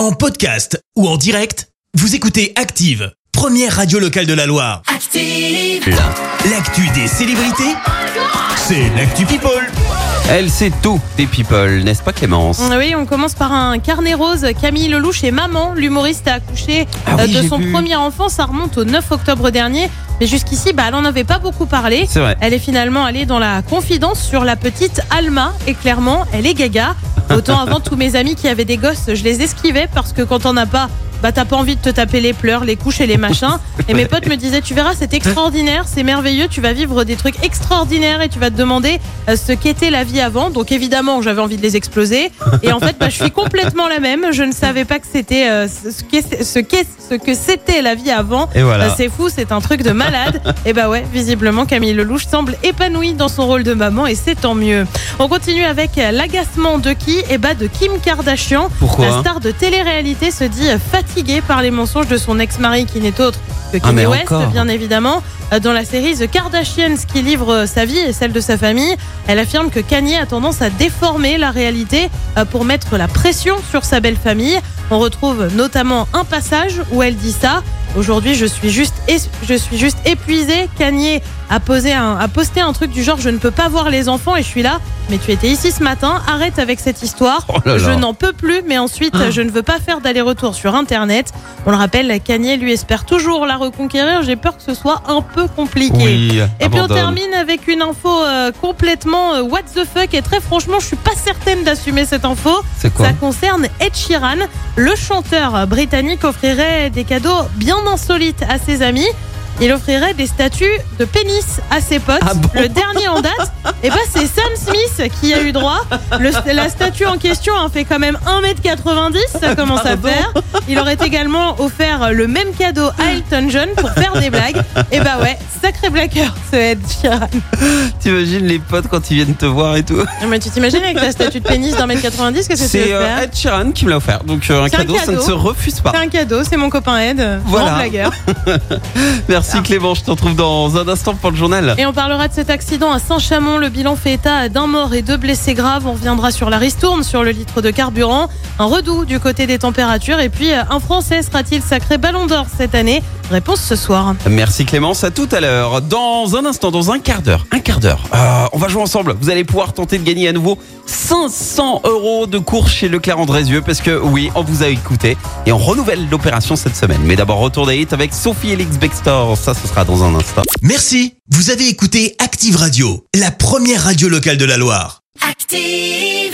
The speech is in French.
En podcast ou en direct, vous écoutez Active, première radio locale de la Loire. Active. L'actu des célébrités, c'est l'actu People. Elle sait tout des people, n'est-ce pas Clémence? Oui, on commence par un carnet rose. Camille Lelouch et maman, l'humoriste a accouché Ah euh, oui, de son vu. premier enfant. Ça remonte au 9 octobre dernier. Mais jusqu'ici, bah, elle en avait pas beaucoup parlé. C'est vrai. Elle est finalement allée dans la confidence sur la petite Alma. Et clairement, elle est gaga. Autant avant, tous mes amis qui avaient des gosses, je les esquivais parce que quand on n'a pas, bah t'as pas envie de te taper les pleurs, les couches et les machins. Et mes potes me disaient, tu verras, c'est extraordinaire, c'est merveilleux, tu vas vivre des trucs extraordinaires et tu vas te demander euh, ce qu'était la vie avant. Donc évidemment, j'avais envie de les exploser. Et en fait, bah, je suis complètement la même. Je ne savais pas que c'était euh, ce que c'était la vie avant. Et voilà. Bah, c'est fou, c'est un truc de malade. et bah ouais, visiblement, Camille Lelouch semble épanouie dans son rôle de maman et c'est tant mieux. On continue avec l'agacement de qui? Et bah de Kim Kardashian. Pourquoi? La star de télé-réalité se dit fatiguée par les mensonges de son ex-mari qui n'est autre que Ah, Kanye West, encore bien évidemment. Euh, Dans la série The Kardashians qui livre euh, sa vie et celle de sa famille, elle affirme que Kanye a tendance à déformer la réalité euh, pour mettre la pression sur sa belle famille. On retrouve notamment un passage où elle dit ça. Aujourd'hui, je suis juste, je suis juste épuisée. Kanye a posé un, a posté un truc du genre, je ne peux pas voir les enfants et je suis là. Mais tu étais ici ce matin. Arrête avec cette histoire. Oh là là. Je n'en peux plus. Mais ensuite, je ne veux pas faire d'aller-retour sur Internet. On le rappelle, Kanye lui espère toujours la reconquérir. J'ai peur que ce soit un peu compliqué. Oui, Et puis on termine avec une info euh, complètement euh, what the fuck et très franchement je suis pas certaine d'assumer cette info. Quoi Ça concerne Ed Sheeran. Le chanteur britannique offrirait des cadeaux bien insolites à ses amis. Il offrirait des statues de pénis à ses potes. Ah bon le dernier en date, et ben c'est Sam Smith qui a eu droit. Le- la statue en question en fait quand même 1m90, ça commence à Pardon faire. Il aurait également offert le même cadeau à Elton John pour faire des blagues. Et bah ouais, sacré blagueur ce Ed Sheeran. T'imagines les potes quand ils viennent te voir et tout Mais tu t'imagines avec ta statue de pénis d'un mètre 90, qu'est-ce que C'est euh, Ed Sheeran qui me l'a offert, donc euh, un cadeau, ça ne se refuse pas. C'est un cadeau, c'est mon copain Ed, Voilà. grand blagueur. Merci Clément, je te retrouve dans un instant pour le journal. Et on parlera de cet accident à Saint-Chamond. Le bilan fait état d'un mort et deux blessés graves. On reviendra sur la ristourne, sur le litre de carburant, un redout du côté des températures. Et puis, euh, un Français sera-t-il sacré ballon d'or cette année? Réponse ce soir. Merci Clémence, à tout à l'heure. Dans un instant, dans un quart d'heure, un quart d'heure, euh, on va jouer ensemble. Vous allez pouvoir tenter de gagner à nouveau 500 euros de course chez Leclerc Andrézieux parce que oui, on vous a écouté et on renouvelle l'opération cette semaine. Mais d'abord, retour des hits avec Sophie Elix Bextor. Ça, ce sera dans un instant. Merci, vous avez écouté Active Radio, la première radio locale de la Loire. Active.